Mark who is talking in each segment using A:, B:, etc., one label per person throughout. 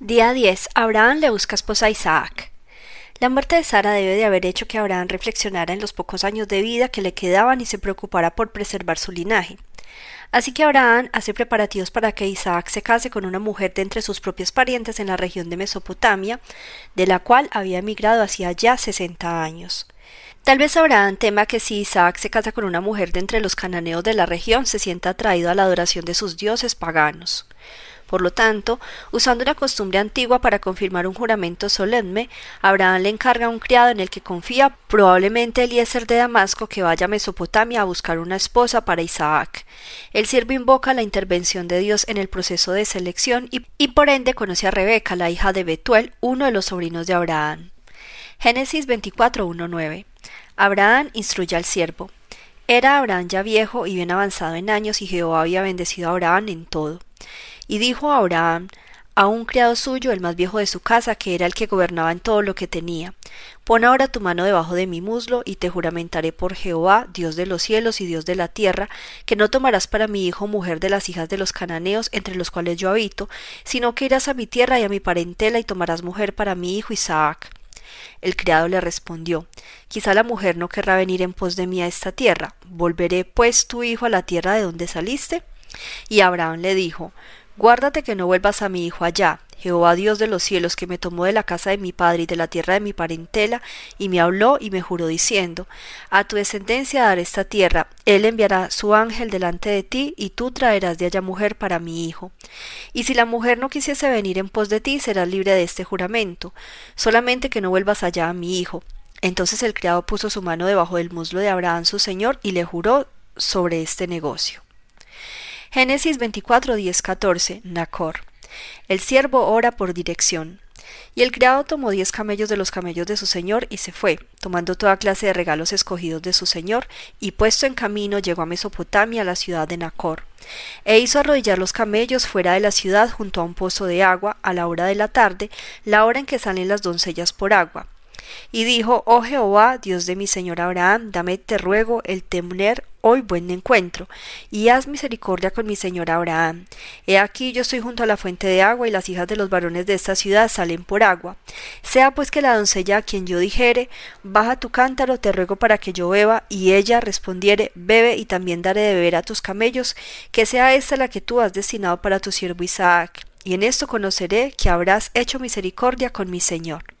A: Día 10. Abraham le busca esposa a Isaac. La muerte de Sara debe de haber hecho que Abraham reflexionara en los pocos años de vida que le quedaban y se preocupara por preservar su linaje. Así que Abraham hace preparativos para que Isaac se case con una mujer de entre sus propios parientes en la región de Mesopotamia, de la cual había emigrado hacía ya sesenta años. Tal vez Abraham tema que si Isaac se casa con una mujer de entre los cananeos de la región se sienta atraído a la adoración de sus dioses paganos. Por lo tanto, usando una costumbre antigua para confirmar un juramento solemne, Abraham le encarga a un criado en el que confía, probablemente Eliezer de Damasco, que vaya a Mesopotamia a buscar una esposa para Isaac. El siervo invoca la intervención de Dios en el proceso de selección y, y por ende conoce a Rebeca, la hija de Betuel, uno de los sobrinos de Abraham. Génesis 24.1.9 Abraham instruye al siervo. Era Abraham ya viejo y bien avanzado en años, y Jehová había bendecido a Abraham en todo. Y dijo a Abraham a un criado suyo, el más viejo de su casa, que era el que gobernaba en todo lo que tenía. Pon ahora tu mano debajo de mi muslo, y te juramentaré por Jehová, Dios de los cielos y Dios de la tierra, que no tomarás para mi hijo mujer de las hijas de los cananeos, entre los cuales yo habito, sino que irás a mi tierra y a mi parentela y tomarás mujer para mi hijo Isaac. El criado le respondió Quizá la mujer no querrá venir en pos de mí a esta tierra. ¿Volveré pues tu hijo a la tierra de donde saliste? Y Abraham le dijo Guárdate que no vuelvas a mi hijo allá. Jehová Dios de los cielos, que me tomó de la casa de mi padre y de la tierra de mi parentela, y me habló y me juró diciendo, A tu descendencia daré esta tierra, él enviará su ángel delante de ti, y tú traerás de allá mujer para mi hijo. Y si la mujer no quisiese venir en pos de ti, serás libre de este juramento, solamente que no vuelvas allá a mi hijo. Entonces el criado puso su mano debajo del muslo de Abraham su señor, y le juró sobre este negocio. Génesis 24, 10, 14. Nacor. El siervo ora por dirección. Y el criado tomó diez camellos de los camellos de su señor y se fue, tomando toda clase de regalos escogidos de su señor, y puesto en camino llegó a Mesopotamia, la ciudad de Nacor. E hizo arrodillar los camellos fuera de la ciudad junto a un pozo de agua, a la hora de la tarde, la hora en que salen las doncellas por agua. Y dijo, Oh Jehová, Dios de mi señor Abraham, dame, te ruego, el tener hoy buen encuentro, y haz misericordia con mi señor Abraham. He aquí yo estoy junto a la fuente de agua, y las hijas de los varones de esta ciudad salen por agua. Sea pues que la doncella a quien yo dijere, baja tu cántaro, te ruego para que yo beba, y ella respondiere, bebe, y también daré de beber a tus camellos, que sea esta la que tú has destinado para tu siervo Isaac. Y en esto conoceré que habrás hecho misericordia con mi señor.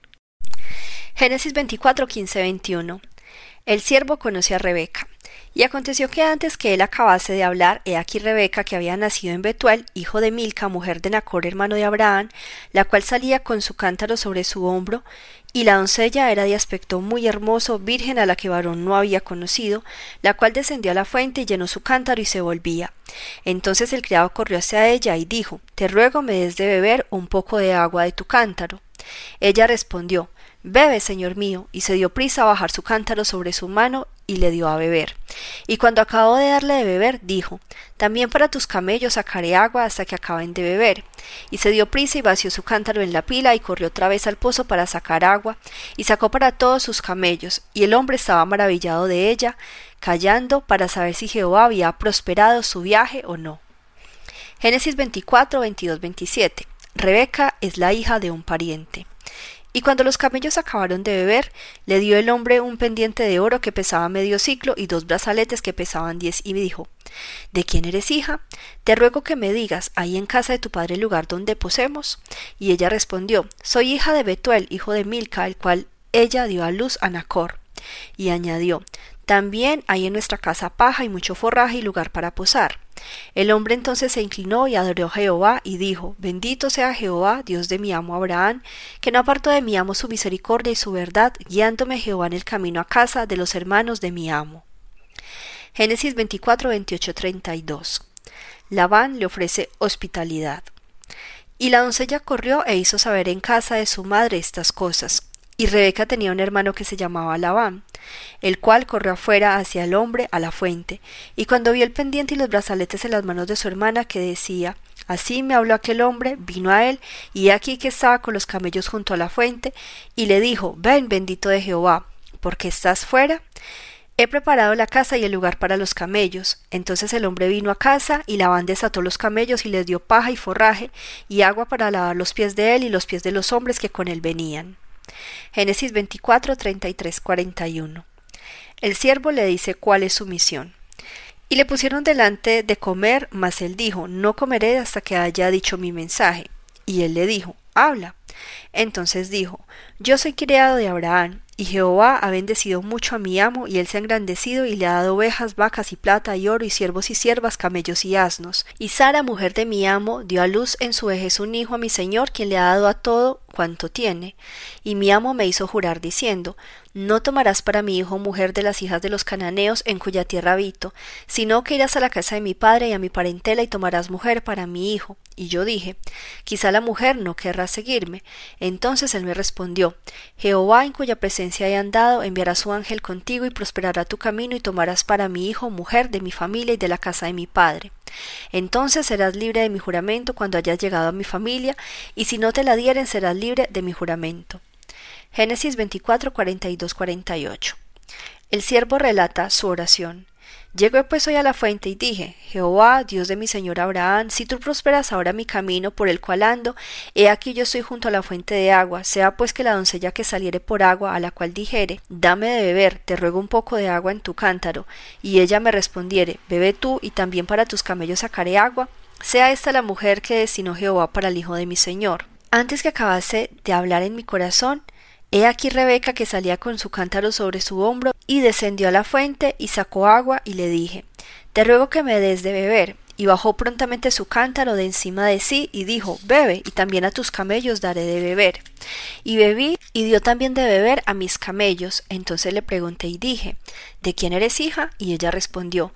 A: Génesis 24, 15, 21. El siervo conoció a Rebeca. Y aconteció que antes que él acabase de hablar, he aquí Rebeca, que había nacido en Betuel, hijo de Milca, mujer de Nacor, hermano de Abraham, la cual salía con su cántaro sobre su hombro, y la doncella era de aspecto muy hermoso, virgen a la que varón no había conocido, la cual descendió a la fuente y llenó su cántaro y se volvía. Entonces el criado corrió hacia ella y dijo, Te ruego me des de beber un poco de agua de tu cántaro. Ella respondió, Bebe, señor mío, y se dio prisa a bajar su cántaro sobre su mano y le dio a beber. Y cuando acabó de darle de beber, dijo, También para tus camellos sacaré agua hasta que acaben de beber. Y se dio prisa y vació su cántaro en la pila y corrió otra vez al pozo para sacar agua, y sacó para todos sus camellos, y el hombre estaba maravillado de ella, callando para saber si Jehová había prosperado su viaje o no. Génesis 24, 22, 27. Rebeca es la hija de un pariente. Y cuando los camellos acabaron de beber, le dio el hombre un pendiente de oro que pesaba medio ciclo y dos brazaletes que pesaban diez, y me dijo ¿De quién eres hija? Te ruego que me digas ahí en casa de tu padre el lugar donde posemos. Y ella respondió Soy hija de Betuel, hijo de Milca, el cual ella dio a luz a Nacor. Y añadió También hay en nuestra casa paja y mucho forraje y lugar para posar. El hombre entonces se inclinó y adoró a Jehová y dijo, Bendito sea Jehová, Dios de mi amo Abraham, que no apartó de mi amo su misericordia y su verdad, guiándome Jehová en el camino a casa de los hermanos de mi amo. Génesis 24, 28, 32. Labán le ofrece hospitalidad. Y la doncella corrió e hizo saber en casa de su madre estas cosas. Y Rebeca tenía un hermano que se llamaba Labán, el cual corrió afuera hacia el hombre a la fuente, y cuando vio el pendiente y los brazaletes en las manos de su hermana, que decía Así me habló aquel hombre, vino a él, y aquí que estaba con los camellos junto a la fuente, y le dijo Ven, bendito de Jehová, porque estás fuera. He preparado la casa y el lugar para los camellos. Entonces el hombre vino a casa, y Labán desató los camellos y les dio paja y forraje, y agua para lavar los pies de él y los pies de los hombres que con él venían. Génesis 24, 33, 41. El siervo le dice cuál es su misión. Y le pusieron delante de comer, mas él dijo, no comeré hasta que haya dicho mi mensaje. Y él le dijo, habla. Entonces dijo, yo soy criado de Abraham, y Jehová ha bendecido mucho a mi amo, y él se ha engrandecido y le ha dado ovejas, vacas y plata y oro y siervos y siervas, camellos y asnos. Y Sara, mujer de mi amo, dio a luz en su vejez un hijo a mi señor, quien le ha dado a todo cuanto tiene. Y mi amo me hizo jurar diciendo, no tomarás para mi hijo mujer de las hijas de los cananeos en cuya tierra habito, sino que irás a la casa de mi padre y a mi parentela y tomarás mujer para mi hijo. Y yo dije, quizá la mujer no querrá seguirme. Entonces él me respondió, Jehová en cuya presencia he andado enviará su ángel contigo y prosperará tu camino y tomarás para mi hijo mujer de mi familia y de la casa de mi padre. Entonces serás libre de mi juramento cuando hayas llegado a mi familia, y si no te la dieren serás libre de mi juramento. Génesis 24, 42, 48. El siervo relata su oración. Llegué pues hoy a la fuente y dije, Jehová, Dios de mi señor Abraham, si tú prosperas ahora mi camino por el cual ando, he aquí yo estoy junto a la fuente de agua, sea pues que la doncella que saliere por agua, a la cual dijere, dame de beber, te ruego un poco de agua en tu cántaro, y ella me respondiere, bebe tú, y también para tus camellos sacaré agua, sea esta la mujer que destinó Jehová para el hijo de mi señor. Antes que acabase de hablar en mi corazón, He aquí Rebeca que salía con su cántaro sobre su hombro, y descendió a la fuente, y sacó agua, y le dije Te ruego que me des de beber. Y bajó prontamente su cántaro de encima de sí, y dijo Bebe, y también a tus camellos daré de beber. Y bebí, y dio también de beber a mis camellos. Entonces le pregunté y dije ¿De quién eres hija? Y ella respondió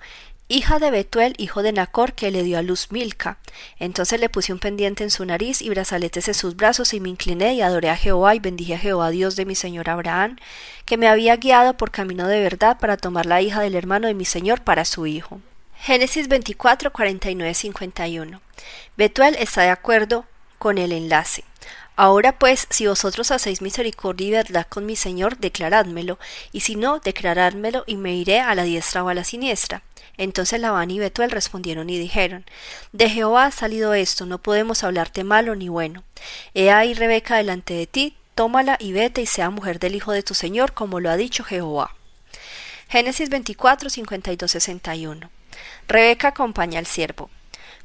A: hija de Betuel, hijo de Nacor, que le dio a luz Milca. Entonces le puse un pendiente en su nariz y brazaletes en sus brazos, y me incliné y adoré a Jehová y bendije a Jehová, Dios de mi señor Abraham, que me había guiado por camino de verdad para tomar la hija del hermano de mi señor para su hijo. Génesis 24, 49, 51. Betuel está de acuerdo con el enlace. Ahora pues, si vosotros hacéis misericordia y verdad con mi Señor, declarádmelo, y si no, declarádmelo, y me iré a la diestra o a la siniestra. Entonces Labán y Betuel respondieron y dijeron De Jehová ha salido esto, no podemos hablarte malo ni bueno. He ahí Rebeca delante de ti, tómala y vete y sea mujer del hijo de tu señor, como lo ha dicho Jehová. Génesis 24, 52, 61. Rebeca acompaña al siervo.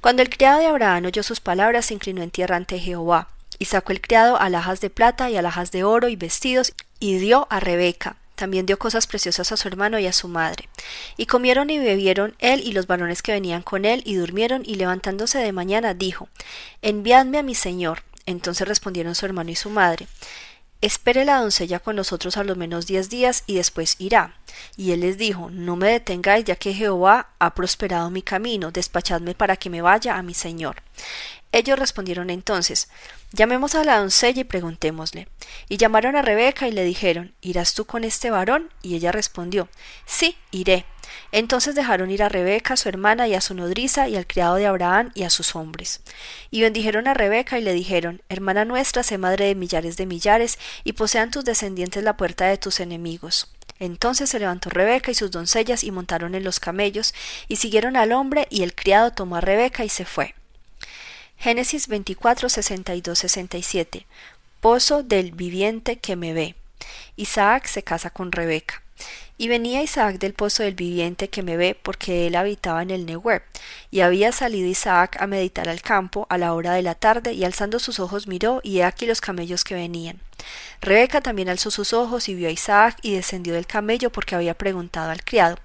A: Cuando el criado de Abraham oyó sus palabras, se inclinó en tierra ante Jehová, y sacó el criado alhajas de plata y alhajas de oro y vestidos, y dio a Rebeca. También dio cosas preciosas a su hermano y a su madre. Y comieron y bebieron él y los varones que venían con él, y durmieron, y levantándose de mañana dijo Enviadme a mi señor. Entonces respondieron su hermano y su madre Espere la doncella con nosotros a lo menos diez días y después irá. Y él les dijo No me detengáis, ya que Jehová ha prosperado mi camino, despachadme para que me vaya a mi señor. Ellos respondieron entonces Llamemos a la doncella y preguntémosle. Y llamaron a Rebeca y le dijeron ¿Irás tú con este varón? Y ella respondió Sí, iré. Entonces dejaron ir a Rebeca, su hermana, y a su nodriza, y al criado de Abraham, y a sus hombres. Y bendijeron a Rebeca y le dijeron Hermana nuestra, sé madre de millares de millares, y posean tus descendientes la puerta de tus enemigos. Entonces se levantó Rebeca y sus doncellas y montaron en los camellos, y siguieron al hombre, y el criado tomó a Rebeca y se fue. Génesis 24, 62, 67. Pozo del viviente que me ve. Isaac se casa con Rebeca. Y venía Isaac del pozo del viviente que me ve, porque él habitaba en el Nehueb. Y había salido Isaac a meditar al campo a la hora de la tarde, y alzando sus ojos miró, y he aquí los camellos que venían. Rebeca también alzó sus ojos y vio a Isaac, y descendió del camello, porque había preguntado al criado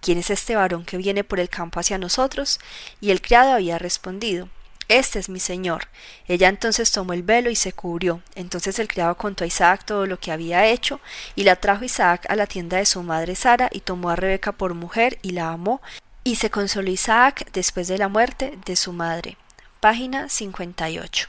A: ¿Quién es este varón que viene por el campo hacia nosotros? Y el criado había respondido este es mi señor. Ella entonces tomó el velo y se cubrió. Entonces el criado contó a Isaac todo lo que había hecho, y la trajo Isaac a la tienda de su madre Sara, y tomó a Rebeca por mujer, y la amó, y se consoló Isaac después de la muerte de su madre. Página 58.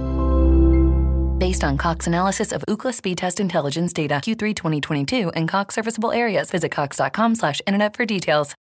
B: Based on Cox analysis of Ookla speed test intelligence data Q3 2022 and Cox serviceable areas, visit cox.com/internet for details.